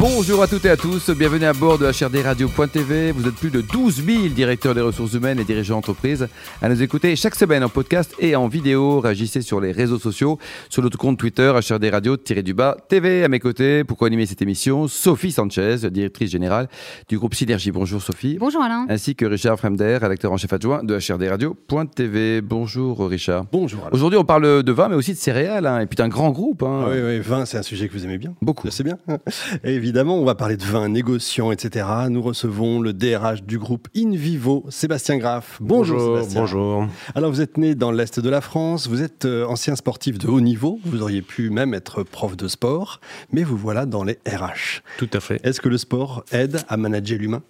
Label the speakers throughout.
Speaker 1: Bonjour à toutes et à tous, bienvenue à bord de HRDRadio.tv. Vous êtes plus de 12 000 directeurs des ressources humaines et dirigeants d'entreprise à nous écouter chaque semaine en podcast et en vidéo. Réagissez sur les réseaux sociaux, sur notre compte Twitter, HRDRadio-du-bas TV. À mes côtés, pour co-animer cette émission, Sophie Sanchez, directrice générale du groupe Synergie. Bonjour Sophie.
Speaker 2: Bonjour Alain.
Speaker 1: Ainsi que Richard Fremder, rédacteur en chef adjoint de HRDRadio.tv. Bonjour Richard.
Speaker 3: Bonjour. Alain.
Speaker 1: Aujourd'hui, on parle de vin, mais aussi de céréales, hein, et puis d'un grand groupe. Hein.
Speaker 3: Ah oui, oui, vin, c'est un sujet que vous aimez bien.
Speaker 1: Beaucoup.
Speaker 3: C'est bien. Et évidemment, on va parler de vin, négociants, etc. Nous recevons le DRH du groupe InVivo, Sébastien Graff. Bonjour,
Speaker 4: bonjour
Speaker 3: Sébastien.
Speaker 4: Bonjour.
Speaker 3: Alors, vous êtes né dans l'Est de la France, vous êtes euh, ancien sportif de haut niveau, vous auriez pu même être prof de sport, mais vous voilà dans les RH.
Speaker 4: Tout à fait.
Speaker 3: Est-ce que le sport aide à manager l'humain?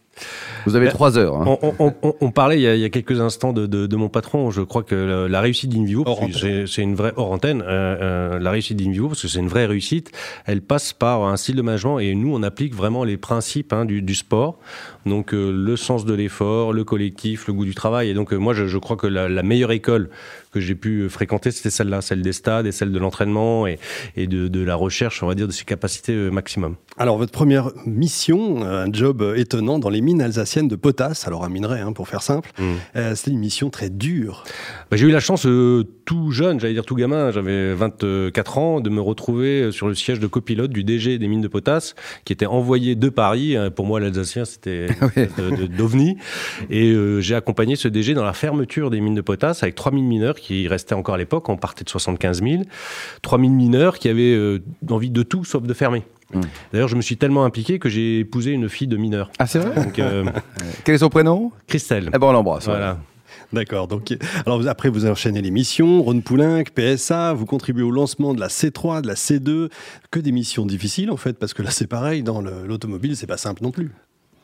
Speaker 1: Vous avez
Speaker 4: Ben,
Speaker 1: trois heures. hein.
Speaker 4: On, on- on- on parlait il y, a, il y a quelques instants de, de- de mon patron. Je crois que la, la réussite d'Invivo,
Speaker 3: Hors
Speaker 4: parce que c'est une vraie hors antenne, euh, euh, la réussite d'Invivo, parce que c'est une vraie réussite, elle passe par un style de management et nous, on applique vraiment les principes hein, du, du sport. Donc euh, le sens de l'effort, le collectif, le goût du travail. Et donc euh, moi, je, je crois que la, la meilleure école que j'ai pu fréquenter, c'était celle-là, celle des stades et celle de l'entraînement et, et de, de la recherche, on va dire, de ses capacités euh, maximum.
Speaker 3: Alors, votre première mission, euh, un job euh, étonnant dans les mines alsaciennes de potasse, alors un minerai, hein, pour faire simple,
Speaker 4: Mm.
Speaker 3: euh, c'était une mission très dure.
Speaker 4: Bah, j'ai eu la chance, euh, tout jeune, j'allais dire tout gamin, j'avais 24 ans, de me retrouver euh, sur le siège de copilote du DG des mines de potasse, qui était envoyé de Paris. Euh, Pour moi, l'Alsacien, c'était d'OVNI. Et euh, j'ai accompagné ce DG dans la fermeture des mines de potasse avec 3000 mineurs qui restaient encore à l'époque. On partait de 75 000. 3000 mineurs qui avaient envie de tout sauf de fermer.
Speaker 1: Mm.
Speaker 4: D'ailleurs, je me suis tellement impliqué que j'ai épousé une fille de mineur.
Speaker 1: Ah, c'est vrai
Speaker 4: Donc, euh,
Speaker 1: Quel est son prénom?
Speaker 4: Christelle.
Speaker 1: Eh ben, on l'embrasse.
Speaker 4: Voilà.
Speaker 3: D'accord. Donc, alors après, vous enchaînez les missions, Ron Poulenc, PSA, vous contribuez au lancement de la C3, de la C2, que des missions difficiles en fait, parce que là c'est pareil, dans le- l'automobile, c'est pas simple non plus.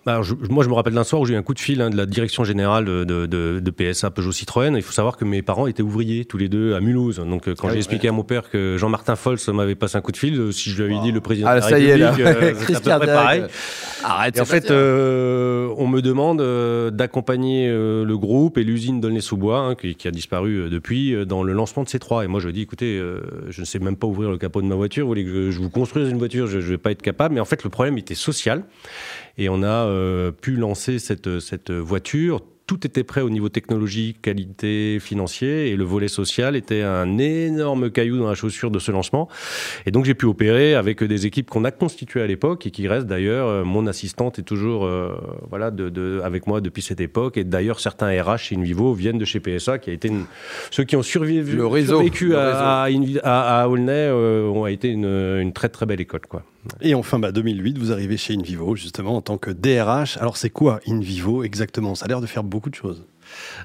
Speaker 4: Alors, je- moi, je me rappelle d'un soir où j'ai eu un coup de fil hein, de la direction générale de, de- de- PSA Peugeot Citroën. Il faut savoir que mes parents étaient ouvriers tous les deux à Mulhouse. Donc, euh, quand
Speaker 3: Ah
Speaker 4: j'ai expliqué à mon père que Jean-Martin Fols m'avait passé un coup de fil, euh, si je lui avais dit le président
Speaker 1: Ah,
Speaker 4: de la
Speaker 1: ça y est, là.
Speaker 4: République, euh, à peu près pareil.
Speaker 1: Arrête.
Speaker 4: Et en fait, euh, on me demande euh, d'accompagner euh, le groupe et l'usine d'Aulnay-sous-Bois, hein, qui, qui a disparu euh, depuis, dans le lancement de C3. Et moi, je dis, écoutez, euh, je ne sais même pas ouvrir le capot de ma voiture. Vous voulez que je vous construise une voiture? Je ne vais pas être capable. Mais en fait, le problème était social. Et on a euh, pu lancer cette, cette voiture. Tout était prêt au niveau technologique, qualité, financier, et le volet social était un énorme caillou dans la chaussure de ce lancement. Et donc j'ai pu opérer avec des équipes qu'on a constituées à l'époque et qui restent d'ailleurs. Euh, Mon assistante est toujours euh, voilà de, de- avec moi depuis cette époque. Et d'ailleurs certains RH chez Invivo viennent de chez PSA, qui a été une- ceux qui ont survécu,
Speaker 1: Le réseau,
Speaker 4: survécu
Speaker 1: le
Speaker 4: à, à, à- à Aulnay euh, ont été une, une très très belle école quoi.
Speaker 3: Et enfin, bah, 2008, vous arrivez chez InVivo justement en tant que DRH. Alors c'est quoi InVivo exactement? Ça a l'air de faire beaucoup de choses.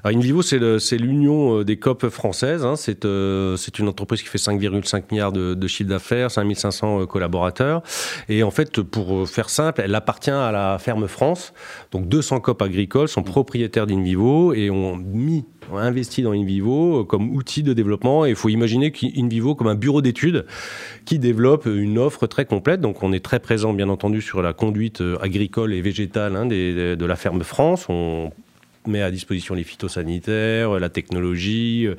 Speaker 4: Invivo, c'est l'union euh, des COP françaises. hein. C'est euh, c'est une entreprise qui fait 5,5 milliards de, de chiffre d'affaires, 5500 euh, collaborateurs. Et en fait, pour faire simple, elle appartient à la ferme France. Donc 200 COP agricoles sont propriétaires d'Invivo et ont mis, investi dans Invivo comme outil de développement. Et il faut imaginer qu'Invivo comme un bureau d'études qui développe une offre très complète. Donc on est très présent, bien entendu, sur la conduite agricole et végétale hein, de la ferme France. Met à disposition les phytosanitaires, la technologie, euh,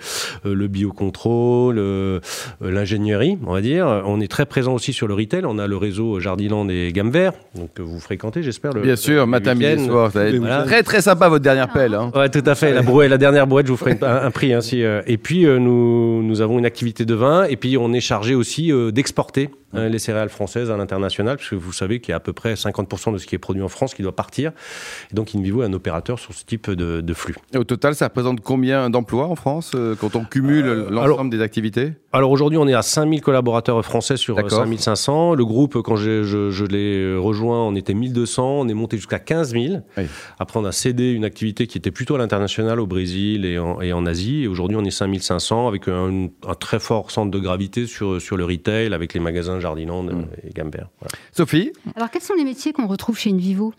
Speaker 4: le biocontrôle, euh, euh, l'ingénierie, on va dire. On est très présent aussi sur le retail. On a le réseau Jardiland et Gamme Vert, donc que vous fréquentez, j'espère. le-
Speaker 1: Bien sûr,
Speaker 4: le
Speaker 1: matin, midi, soir.
Speaker 3: Voilà.
Speaker 1: Très, très sympa votre dernière pelle. hein.
Speaker 4: Ouais, tout à fait. La, brouette, la dernière brouette, je vous ferai un, un prix. Hein, si, euh, et puis, euh, nous, nous avons une activité de vin. Et puis, on est chargé aussi euh, d'exporter euh, les céréales françaises à l'international, puisque vous savez qu'il y a à peu près 50% de ce qui est produit en France qui doit partir. Et donc, Invivo est un opérateur sur ce type de, de flux.
Speaker 1: Et au total, ça représente combien d'emplois en France euh, quand on cumule l'ensemble
Speaker 4: alors-
Speaker 1: des activités?
Speaker 4: Alors aujourd'hui, on est à 5000 collaborateurs français sur euh,
Speaker 1: D'accord.
Speaker 4: 5500. Le groupe, quand je, je l'ai rejoint, on était 1200. On est monté jusqu'à 15 000.
Speaker 1: Oui.
Speaker 4: Après, on a cédé une activité qui était plutôt à l'international, au Brésil et en, et en Asie. Et aujourd'hui, on est 5500 avec un, un très fort centre de gravité sur, sur le retail, avec les magasins Jardiland
Speaker 1: Mm.
Speaker 4: et Gambert. Voilà.
Speaker 1: Sophie?
Speaker 2: Alors, quels sont les métiers qu'on retrouve chez Invivo?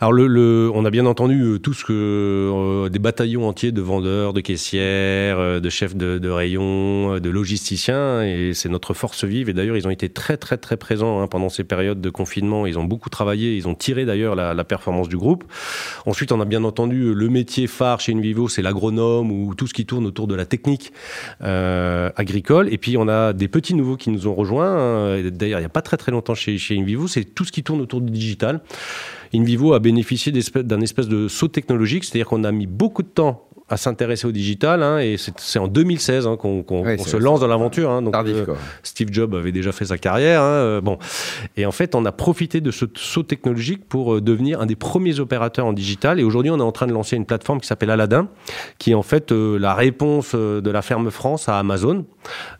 Speaker 4: Alors le, le, on a bien entendu euh, tout ce que euh, des bataillons entiers de vendeurs, de caissières, euh, de chefs de, de rayon, de logisticiens, et c'est notre force vive. Et d'ailleurs, ils ont été très très très présents hein, pendant ces périodes de confinement. Ils ont beaucoup travaillé, ils ont tiré d'ailleurs la, la performance du groupe. Ensuite, on a bien entendu le métier phare chez Invivo, c'est l'agronome ou tout ce qui tourne autour de la technique euh, agricole. Et puis on a des petits nouveaux qui nous ont rejoints. hein. D'ailleurs, il n'y a pas très très longtemps chez, chez Invivo, c'est tout ce qui tourne autour du digital. InVivo a bénéficié d'un espèce de saut technologique, c'est-à-dire qu'on a mis beaucoup de temps à s'intéresser au digital, hein, et c'est en 2016 hein, qu'on se lance dans l'aventure. hein, donc,
Speaker 1: Tardif,
Speaker 4: euh. Steve Jobs avait déjà fait sa carrière. hein, euh, bon. Et en fait, on a profité de ce saut technologique pour euh, devenir un des premiers opérateurs en digital. Et aujourd'hui, on est en train de lancer une plateforme qui s'appelle Aladdin, qui est en fait euh, la réponse de la ferme France à Amazon.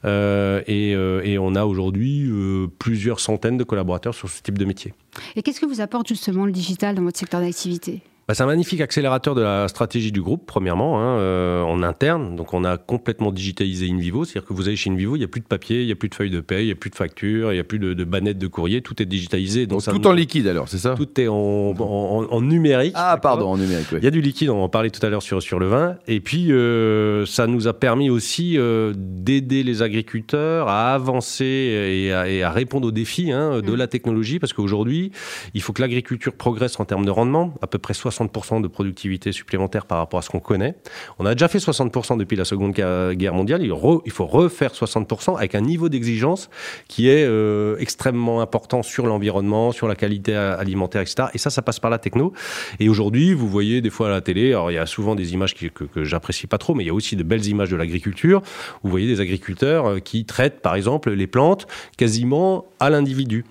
Speaker 4: Euh, et, euh, et on a aujourd'hui euh, plusieurs centaines de collaborateurs sur ce type de métier.
Speaker 2: Et qu'est-ce que vous apporte justement le digital dans votre secteur d'activité?
Speaker 4: Bah, c'est un magnifique accélérateur de la stratégie du groupe, premièrement, hein, euh, en interne. Donc, on a complètement digitalisé InVivo. C'est-à-dire que vous allez chez InVivo, il n'y a plus de papier, il n'y a plus de feuilles de paye, il n'y a plus de factures, il n'y a plus de, de bannettes de courrier. Tout est digitalisé. Donc,
Speaker 1: Donc,
Speaker 4: ça
Speaker 1: tout
Speaker 4: nous-
Speaker 1: en liquide alors, c'est ça?
Speaker 4: Tout est en, en- en numérique.
Speaker 1: Ah, pardon, en numérique, oui.
Speaker 4: Il y a du liquide, on en parlait tout à l'heure sur, sur le vin. Et puis, euh, ça nous a permis aussi euh, d'aider les agriculteurs à avancer et à, et à répondre aux défis hein, de
Speaker 2: Mm.
Speaker 4: la technologie. Parce qu'aujourd'hui, il faut que l'agriculture progresse en termes de rendement, à peu près 60% de productivité supplémentaire par rapport à ce qu'on connaît. On a déjà fait 60% depuis la Seconde Guerre mondiale. Il, re- il faut refaire 60% avec un niveau d'exigence qui est euh, extrêmement important sur l'environnement, sur la qualité alimentaire, etc. Et ça, ça passe par la techno. Et aujourd'hui, vous voyez des fois à la télé, alors il y a souvent des images qui- que, que j'apprécie pas trop, mais il y a aussi de belles images de l'agriculture. Vous voyez des agriculteurs euh, qui traitent, par exemple, les plantes quasiment à l'individu.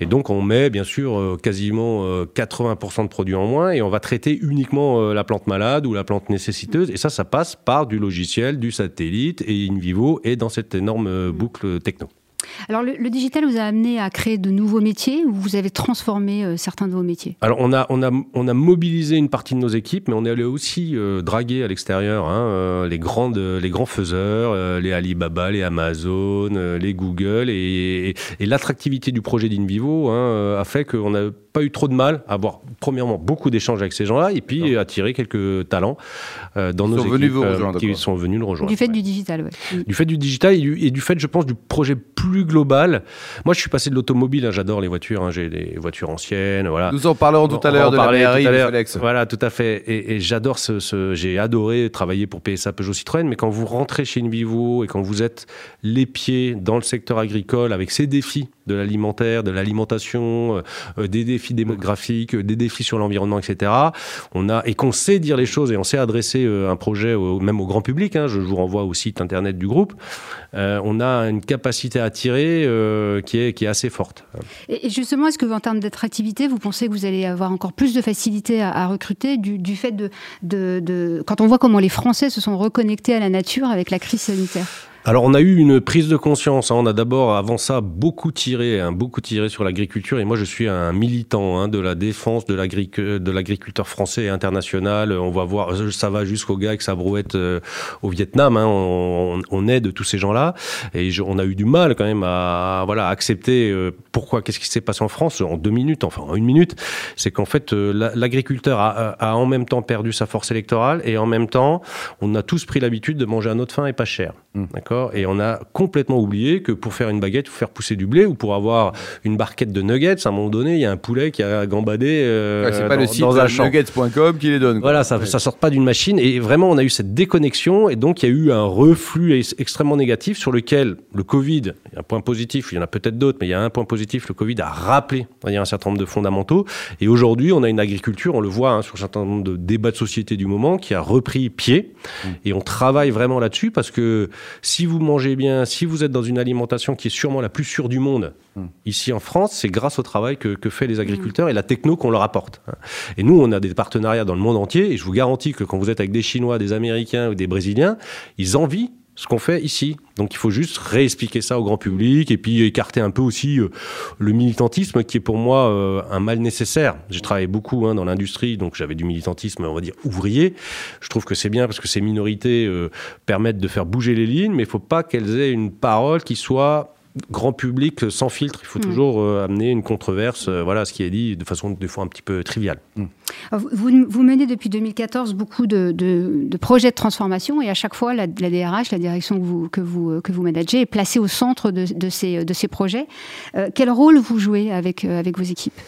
Speaker 4: Et donc, on met, bien sûr, euh, quasiment euh, 80% de produits en moins et on va traiter uniquement euh, la plante malade ou la plante nécessiteuse. Et ça, ça passe par du logiciel, du satellite et in vivo et dans cette énorme euh, boucle techno.
Speaker 2: Alors le, le digital vous a amené à créer de nouveaux métiers ou vous avez transformé euh, certains de vos métiers?
Speaker 4: Alors on a, on, a, on a mobilisé une partie de nos équipes, mais on est allé aussi euh, draguer à l'extérieur hein, euh, les, grandes, les grands faiseurs, euh, les Alibaba, les Amazon, euh, les Google. Et, et, et l'attractivité du projet d'InVivo hein, a fait qu'on n'a pas eu trop de mal à avoir, premièrement, beaucoup d'échanges avec ces gens-là, et puis attirer quelques talents euh, dans
Speaker 1: Ils
Speaker 4: nos
Speaker 1: sont
Speaker 4: équipes
Speaker 1: venus vous rejoindre,
Speaker 4: qui sont venus nous rejoindre.
Speaker 2: Du fait
Speaker 4: ouais.
Speaker 2: du digital, ouais. Mm.
Speaker 4: Du fait du digital et du, et du fait, je pense, du projet plus global. Moi, je suis passé de l'automobile, hein, j'adore les voitures, hein, j'ai des voitures anciennes, voilà.
Speaker 1: Nous en parlerons tout à l'heure de la BRI. Alex.
Speaker 4: Voilà, tout à fait. Et, et j'adore ce, ce- j'ai adoré travailler pour PSA Peugeot Citroën, mais quand vous rentrez chez Invivo et quand vous êtes les pieds dans le secteur agricole avec ces défis de l'alimentaire, de l'alimentation, euh, euh, des défis démographiques, euh, des défis sur l'environnement, etc. On a et qu'on sait dire les choses et on sait adresser euh, un projet au- même au grand public. hein, je vous renvoie au site internet du groupe. on a une capacité à attirer euh, qui est qui est assez forte.
Speaker 2: Et justement, est-ce que en termes d'attractivité, vous pensez que vous allez avoir encore plus de facilité à, à recruter du, du fait de, de, de- Quand on voit comment les Français se sont reconnectés à la nature avec la crise sanitaire?
Speaker 4: Alors on a eu une prise de conscience. hein. On a d'abord avant ça beaucoup tiré, hein, beaucoup tiré sur l'agriculture. Et moi je suis un militant hein, de la défense de l'agric- de l'agriculteur français et international. On va voir, euh, ça va jusqu'au gars avec sa brouette euh, au Vietnam. hein. On, on aide tous ces gens-là. Et je- on a eu du mal quand même à voilà accepter euh, pourquoi, qu'est-ce qui s'est passé en France en deux minutes, enfin en une minute. C'est qu'en fait euh, la- l'agriculteur a, a- a en même temps perdu sa force électorale et en même temps on a tous pris l'habitude de manger à notre faim et pas cher. D'accord? Et on a complètement oublié que pour faire une baguette, il faut faire pousser du blé ou pour avoir une barquette de nuggets, à un moment donné, il y a un poulet qui a gambadé euh,
Speaker 1: Ouais, c'est pas
Speaker 4: dans,
Speaker 1: le site
Speaker 4: dans un champ.
Speaker 1: nuggets.com qui les donne. quoi.
Speaker 4: Voilà, ça, ça sort pas d'une machine. Et vraiment, on a eu cette déconnexion. Et donc, il y a eu un reflux ex- extrêmement négatif sur lequel le Covid, il y a un point positif, il y en a peut-être d'autres, mais il y a un point positif, le Covid a rappelé il y a un certain nombre de fondamentaux. Et aujourd'hui, on a une agriculture, on le voit hein, sur un certain nombre de débats de société du moment, qui a repris pied. Et on travaille vraiment là-dessus parce que si vous mangez bien, si vous êtes dans une alimentation qui est sûrement la plus sûre du monde, ici en France, c'est grâce au travail que, que fait les agriculteurs et la techno qu'on leur apporte. hein. Et nous, on a des partenariats dans le monde entier, et je vous garantis que quand vous êtes avec des Chinois, des Américains ou des Brésiliens, ils envient ce qu'on fait ici. Donc il faut juste réexpliquer ça au grand public et puis écarter un peu aussi euh, le militantisme qui est pour moi euh, un mal nécessaire. J'ai travaillé beaucoup hein, dans l'industrie, donc j'avais du militantisme, on va dire, ouvrier. Je trouve que c'est bien parce que ces minorités euh, permettent de faire bouger les lignes, mais il faut pas qu'elles aient une parole qui soit grand public sans filtre. Il faut toujours amener une controverse, voilà, ce qui est dit de façon des fois un petit peu triviale.
Speaker 2: Vous, vous, menez depuis 2014 beaucoup de, de, projets de transformation et à chaque fois, la, la DRH, la direction que vous, que vous, que vous managez, est placée au centre de, de ces, de ces projets. quel rôle vous jouez avec, avec vos équipes?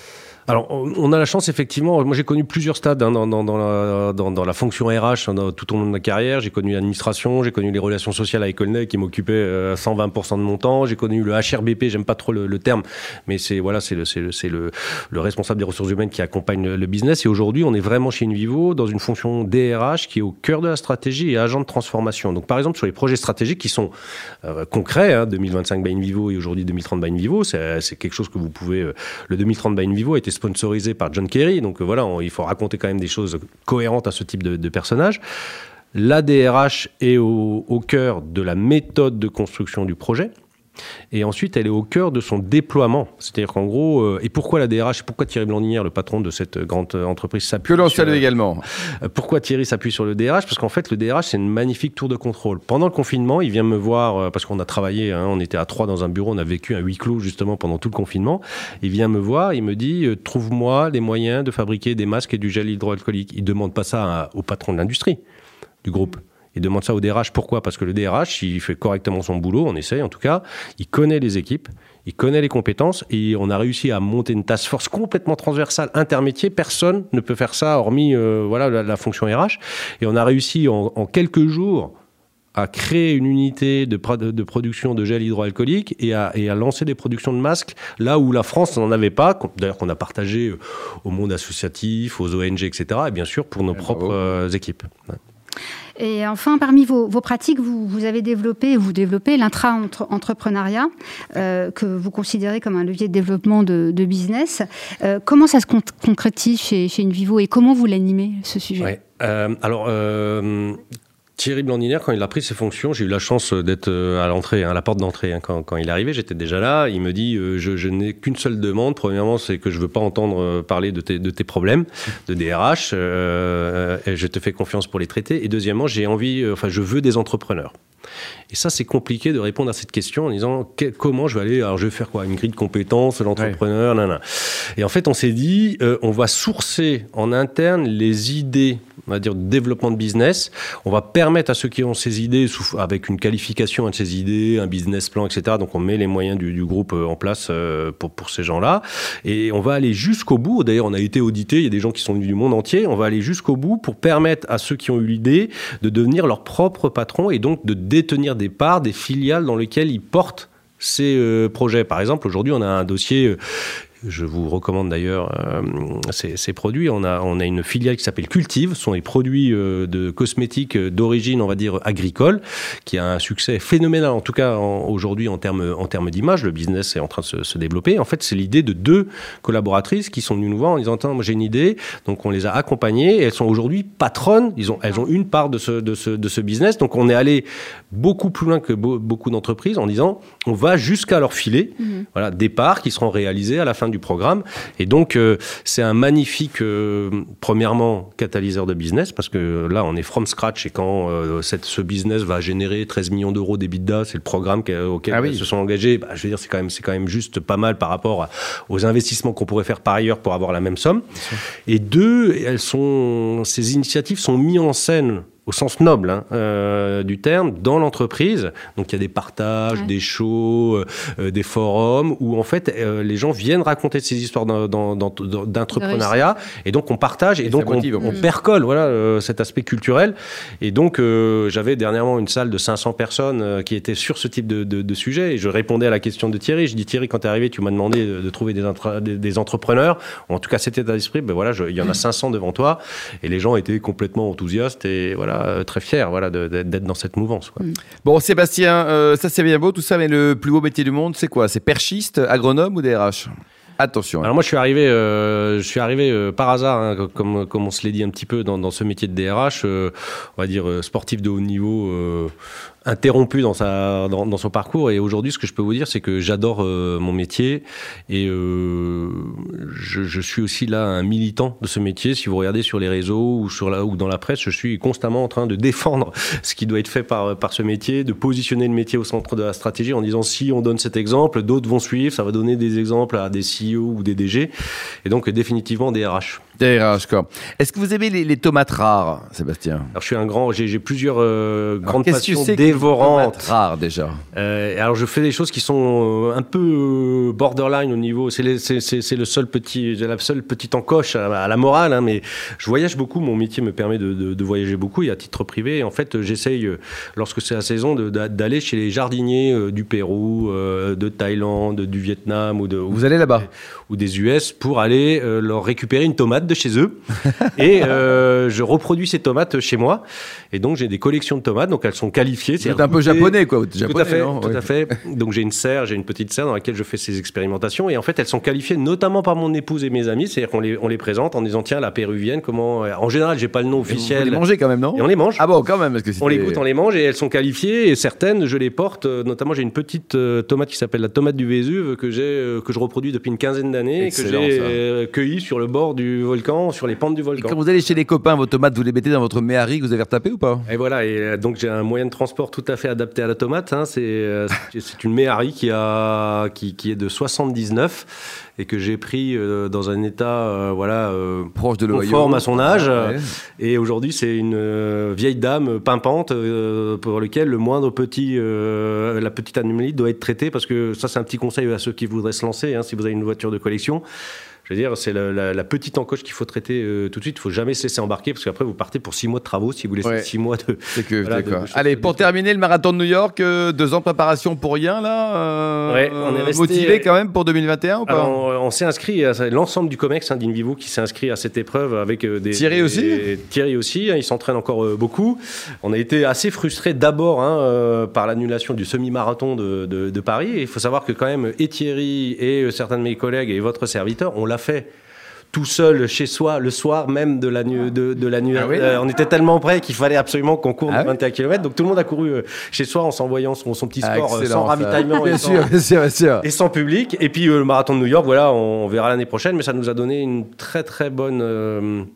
Speaker 4: Alors, on a la chance, effectivement. Moi, j'ai connu plusieurs stades hein, dans, la, fonction RH hein, tout au long de ma carrière. J'ai connu l'administration, j'ai connu les relations sociales avec Colney qui m'occupait euh, 120% de mon temps. J'ai connu le HRBP, j'aime pas trop le, terme, mais c'est voilà, c'est le, le, le, le, responsable des ressources humaines qui accompagne le, business. Et aujourd'hui, on est vraiment chez Invivo dans une fonction DRH qui est au cœur de la stratégie et agent de transformation. Donc, par exemple, sur les projets stratégiques qui sont euh, concrets, hein, 2025 by Invivo et aujourd'hui 2030 by Invivo, c'est quelque chose que vous pouvez. Euh, le 2030 by Invivo a été sponsorisé par John Kerry. Donc euh, voilà, il faut raconter quand même des choses cohérentes à ce type de, personnage. L'ADRH est au, au cœur de la méthode de construction du projet. Et ensuite, elle est au cœur de son déploiement. C'est-à-dire qu'en gros, euh, et pourquoi la DRH, pourquoi Thierry Blandinière, le patron de cette grande entreprise, s'appuie
Speaker 1: Que l'on salue également.
Speaker 4: Euh, pourquoi Thierry s'appuie sur le DRH Parce qu'en fait, le DRH, c'est une magnifique tour de contrôle. Pendant le confinement, il vient me voir, euh, parce qu'on a travaillé, hein, on était à trois dans un bureau, on a vécu un huis clos justement pendant tout le confinement. Il vient me voir, il me dit, trouve-moi les moyens de fabriquer des masques et du gel hydroalcoolique. Il demande pas ça au patron de l'industrie du groupe. Il demande ça au DRH. Pourquoi? Parce que le DRH, il fait correctement son boulot, on essaye en tout cas. Il connaît les équipes, il connaît les compétences et on a réussi à monter une task force complètement transversale, intermétier. Personne ne peut faire ça hormis euh, voilà la, fonction RH. Et on a réussi en, quelques jours à créer une unité de, de, production de gel hydroalcoolique et à, et à, lancer des productions de masques là où la France n'en avait pas, d'ailleurs qu'on a partagé euh, au monde associatif, aux ONG, etc. Et bien sûr pour nos propres euh, équipes.
Speaker 2: Et enfin, parmi vos, pratiques, vous, avez développé, vous développez l'intra-entrepreneuriat, euh, que vous considérez comme un levier de développement de, business. Euh, comment ça se concrétise chez, chez Invivo et comment vous l'animez, ce sujet?
Speaker 4: Euh, alors, Thierry Blandinaire, quand il a pris ses fonctions, j'ai eu la chance d'être euh, à l'entrée, hein, à la porte d'entrée. Hein, quand, il est arrivé, j'étais déjà là. Il me dit euh, Je, n'ai qu'une seule demande. Premièrement, c'est que je veux pas entendre euh, parler de tes, de tes problèmes de DRH. et je te fais confiance pour les traiter. Et deuxièmement, j'ai envie, enfin, je veux des entrepreneurs. Et ça, c'est compliqué de répondre à cette question en disant comment je vais aller, alors je vais faire quoi? Une grille de compétences, l'entrepreneur, ouais. Et en fait, on s'est dit, on va sourcer en interne les idées on va dire, développement de business. On va permettre à ceux qui ont ces idées, avec une qualification de ces idées, un business plan, etc. Donc on met les moyens du, groupe euh, en place euh, pour, pour ces gens-là. Et on va aller jusqu'au bout. D'ailleurs, on a été audité, il y a des gens qui sont venus du monde entier. On va aller jusqu'au bout pour permettre à ceux qui ont eu l'idée de devenir leur propre patron et donc de détenir des parts, des filiales dans lesquelles ils portent ces euh, projets. Par exemple, aujourd'hui, on a un dossier je vous recommande d'ailleurs euh, ces, produits. On a, on a une filiale qui s'appelle Cultive. Ce sont des produits euh, de cosmétiques euh, d'origine, on va dire, agricole, qui a un succès phénoménal, en tout cas aujourd'hui en termes en termes d'image. Le business est en train de se, développer. En fait, c'est l'idée de deux collaboratrices qui sont venues nous voir en disant moi j'ai une idée. Donc on les a accompagnées et elles sont aujourd'hui patronnes. Ils ont, elles ont une part de ce, de, ce, de ce business. Donc on est allé beaucoup plus loin que beaucoup d'entreprises en disant on va jusqu'à leur filet. Mmh. Voilà, des parts qui seront réalisées à la fin du programme. Et donc, euh, c'est un magnifique, euh, premièrement, catalyseur de business, parce que là, on est from scratch, et quand euh, cette, ce business va générer 13 millions d'euros d'EBITDA, c'est le programme auquel ah se sont engagés, bah, je veux dire, c'est quand, même, quand même juste pas mal par rapport aux investissements qu'on pourrait faire par ailleurs pour avoir la même somme. Et deux, elles sont, ces initiatives sont mises en scène au sens noble hein, euh, du terme, dans l'entreprise. Donc il y a des partages, des shows, euh, euh, des forums où en fait les gens viennent raconter ces histoires d'entrepreneuriat et donc on partage et, donc on, on, percole voilà cet aspect culturel. Et donc j'avais dernièrement une salle de 500 personnes qui étaient sur ce type de, de, sujet et je répondais à la question de Thierry. Je dis Thierry quand tu es arrivé tu m'as demandé de, trouver des, des, entrepreneurs. En tout cas cet état d'esprit, ben voilà, il y en a 500 devant toi et les gens étaient complètement enthousiastes et voilà euh, très fier voilà, d'être dans cette mouvance. Mm.
Speaker 1: Bon, Sébastien, euh, ça c'est bien beau tout ça, mais le plus beau métier du monde, c'est quoi? C'est perchiste, agronome ou DRH? Attention. hein.
Speaker 4: Alors moi, je suis arrivé, euh, je suis arrivé euh, par hasard, hein, comme, comme on se l'est dit un petit peu dans, ce métier de DRH, euh, on va dire sportif de haut niveau, interrompu dans, sa, dans, son parcours. Et aujourd'hui, ce que je peux vous dire, c'est que j'adore mon métier et je, je suis aussi là un militant de ce métier. Si vous regardez sur les réseaux ou, sur la, ou dans la presse, je suis constamment en train de défendre ce qui doit être fait par, par ce métier, de positionner le métier au centre de la stratégie en disant si on donne cet exemple, d'autres vont suivre, ça va donner des exemples à des Ou des DG. Et donc définitivement des RH.
Speaker 1: Est-ce que vous aimez les, les tomates rares, Sébastien?
Speaker 4: Alors je suis un grand, j'ai plusieurs euh,
Speaker 1: Alors,
Speaker 4: grandes
Speaker 1: que
Speaker 4: passions
Speaker 1: que
Speaker 4: dévorantes.
Speaker 1: tomates rares, déjà?
Speaker 4: Euh, alors je fais des choses qui sont euh, un peu borderline au niveau. C'est le seul petit, la seule petite encoche à, à la morale. hein, mais je voyage beaucoup. Mon métier me permet de, de- de voyager beaucoup et à titre privé. En fait, j'essaye lorsque c'est la saison d'aller chez les jardiniers du Pérou, de Thaïlande, du Vietnam ou de ou-
Speaker 1: Vous allez là-bas?
Speaker 4: ou des US pour aller leur récupérer une tomate de chez eux. et euh, je reproduis ces tomates chez moi. Et donc j'ai des collections de tomates. Donc elles sont qualifiées. C'est
Speaker 1: un peu japonais, quoi. Êtes
Speaker 4: Tout
Speaker 1: japonais,
Speaker 4: à fait,
Speaker 1: non
Speaker 4: tout
Speaker 1: Ouais.
Speaker 4: à fait. Donc j'ai une serre, j'ai une petite serre dans laquelle je fais ces expérimentations et en fait elles sont qualifiées notamment par mon épouse et mes amis, c'est-à-dire qu'on les, on les présente en disant tiens la péruvienne comment en général j'ai pas le nom officiel
Speaker 1: les mangez quand même, non
Speaker 4: et on les mange.
Speaker 1: Ah bon, quand même, parce que
Speaker 4: On les goûte, on les mange et elles sont qualifiées et certaines je les porte. euh, Notamment j'ai une petite euh, tomate qui s'appelle la tomate du Vésuve que j'ai euh, que je reproduis depuis une quinzaine d'années que j'ai euh, cueillie sur le bord du volcan, sur les pentes du
Speaker 1: Et
Speaker 4: volcan.
Speaker 1: quand vous allez chez les copains, vos tomates, vous les mettez dans votre méhari que vous avez retapé ou pas?
Speaker 4: Et voilà, et euh, donc j'ai un moyen de transport tout à fait adapté à la tomate. hein. C'est euh, c'est- une Méhari qui, a, qui, qui est de 79 et que j'ai pris euh, dans un état euh, voilà, euh,
Speaker 1: Proche de
Speaker 4: conforme à son âge.
Speaker 1: Ouais.
Speaker 4: Et aujourd'hui, c'est une vieille dame pimpante pour laquelle le moindre petit, la petite anomalie doit être traitée parce que ça, c'est un petit conseil à ceux qui voudraient se lancer. hein, si vous avez une voiture de collection. Je veux dire, c'est la, la- la petite encoche qu'il faut traiter euh, tout de suite. Il faut jamais se laisser embarquer parce qu'après, vous partez pour six mois de travaux si vous laissez
Speaker 1: Ouais.
Speaker 4: six mois de,
Speaker 1: C'est que,
Speaker 4: Voilà,
Speaker 1: d'accord.
Speaker 4: de- de choses
Speaker 1: Allez, pour terminer, le marathon de New York, euh, deux ans de préparation pour rien, là euh,
Speaker 4: Ouais, on est resté-
Speaker 1: Motivé quand même pour 2021 ou pas
Speaker 4: Alors, on, on s'est inscrit, à- l'ensemble du COMEX hein, d'Invivo qui s'est inscrit à cette épreuve avec des.
Speaker 1: Thierry
Speaker 4: des-
Speaker 1: aussi
Speaker 4: Thierry aussi, hein, il s'entraîne encore beaucoup. On a été assez frustrés d'abord hein, par l'annulation du semi-marathon de, Paris. Et il faut savoir que quand même, et Thierry et certains de mes collègues et votre serviteur, on l'a fait. Tout seul chez soi, le soir même de la nu- de, de la nuit.
Speaker 1: Ah oui
Speaker 4: Euh, on était tellement prêts qu'il fallait absolument qu'on court
Speaker 1: Ah
Speaker 4: de
Speaker 1: oui
Speaker 4: 21 km. Donc tout le monde a couru euh, chez soi en s'envoyant son, son petit
Speaker 1: Ah,
Speaker 4: score euh, sans ravitaillement. et sans-
Speaker 1: sûr, bien sûr, bien sûr.
Speaker 4: et sans public. Et puis le marathon de New York, voilà, on, on verra l'année prochaine, mais ça nous a donné une très très bonne.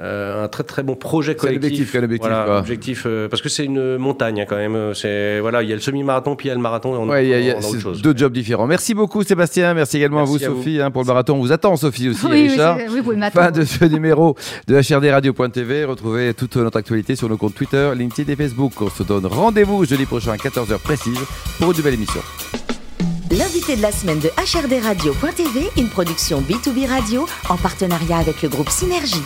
Speaker 4: Euh, un très très bon projet
Speaker 1: C'est
Speaker 4: collectif.
Speaker 1: l'objectif, quel objectif,
Speaker 4: Voilà, objectif, euh, parce que c'est une montagne hein, quand même. C'est voilà, il y a le semi-marathon puis il y a le marathon. Et on,
Speaker 1: Ouais, il y a- il y a-
Speaker 4: on autre
Speaker 1: c'est
Speaker 4: chose.
Speaker 1: deux jobs différents. Merci beaucoup Sébastien, merci également
Speaker 4: Merci
Speaker 1: à
Speaker 4: à
Speaker 1: vous
Speaker 4: vous.
Speaker 1: Sophie hein, pour le marathon. On vous attend Sophie aussi,
Speaker 2: Oui, oui,
Speaker 1: Richard.
Speaker 2: c'est- oui, vous pouvez m'attendre.
Speaker 1: Fin de ce numéro de HRDRadio.tv. Retrouvez toute notre actualité sur nos comptes Twitter, LinkedIn et Facebook. On se donne rendez-vous jeudi prochain à 14h précise pour une nouvelle émission.
Speaker 5: L'invité de la semaine de HRD Radio.tv, une production B2B Radio en partenariat avec le groupe Synergie.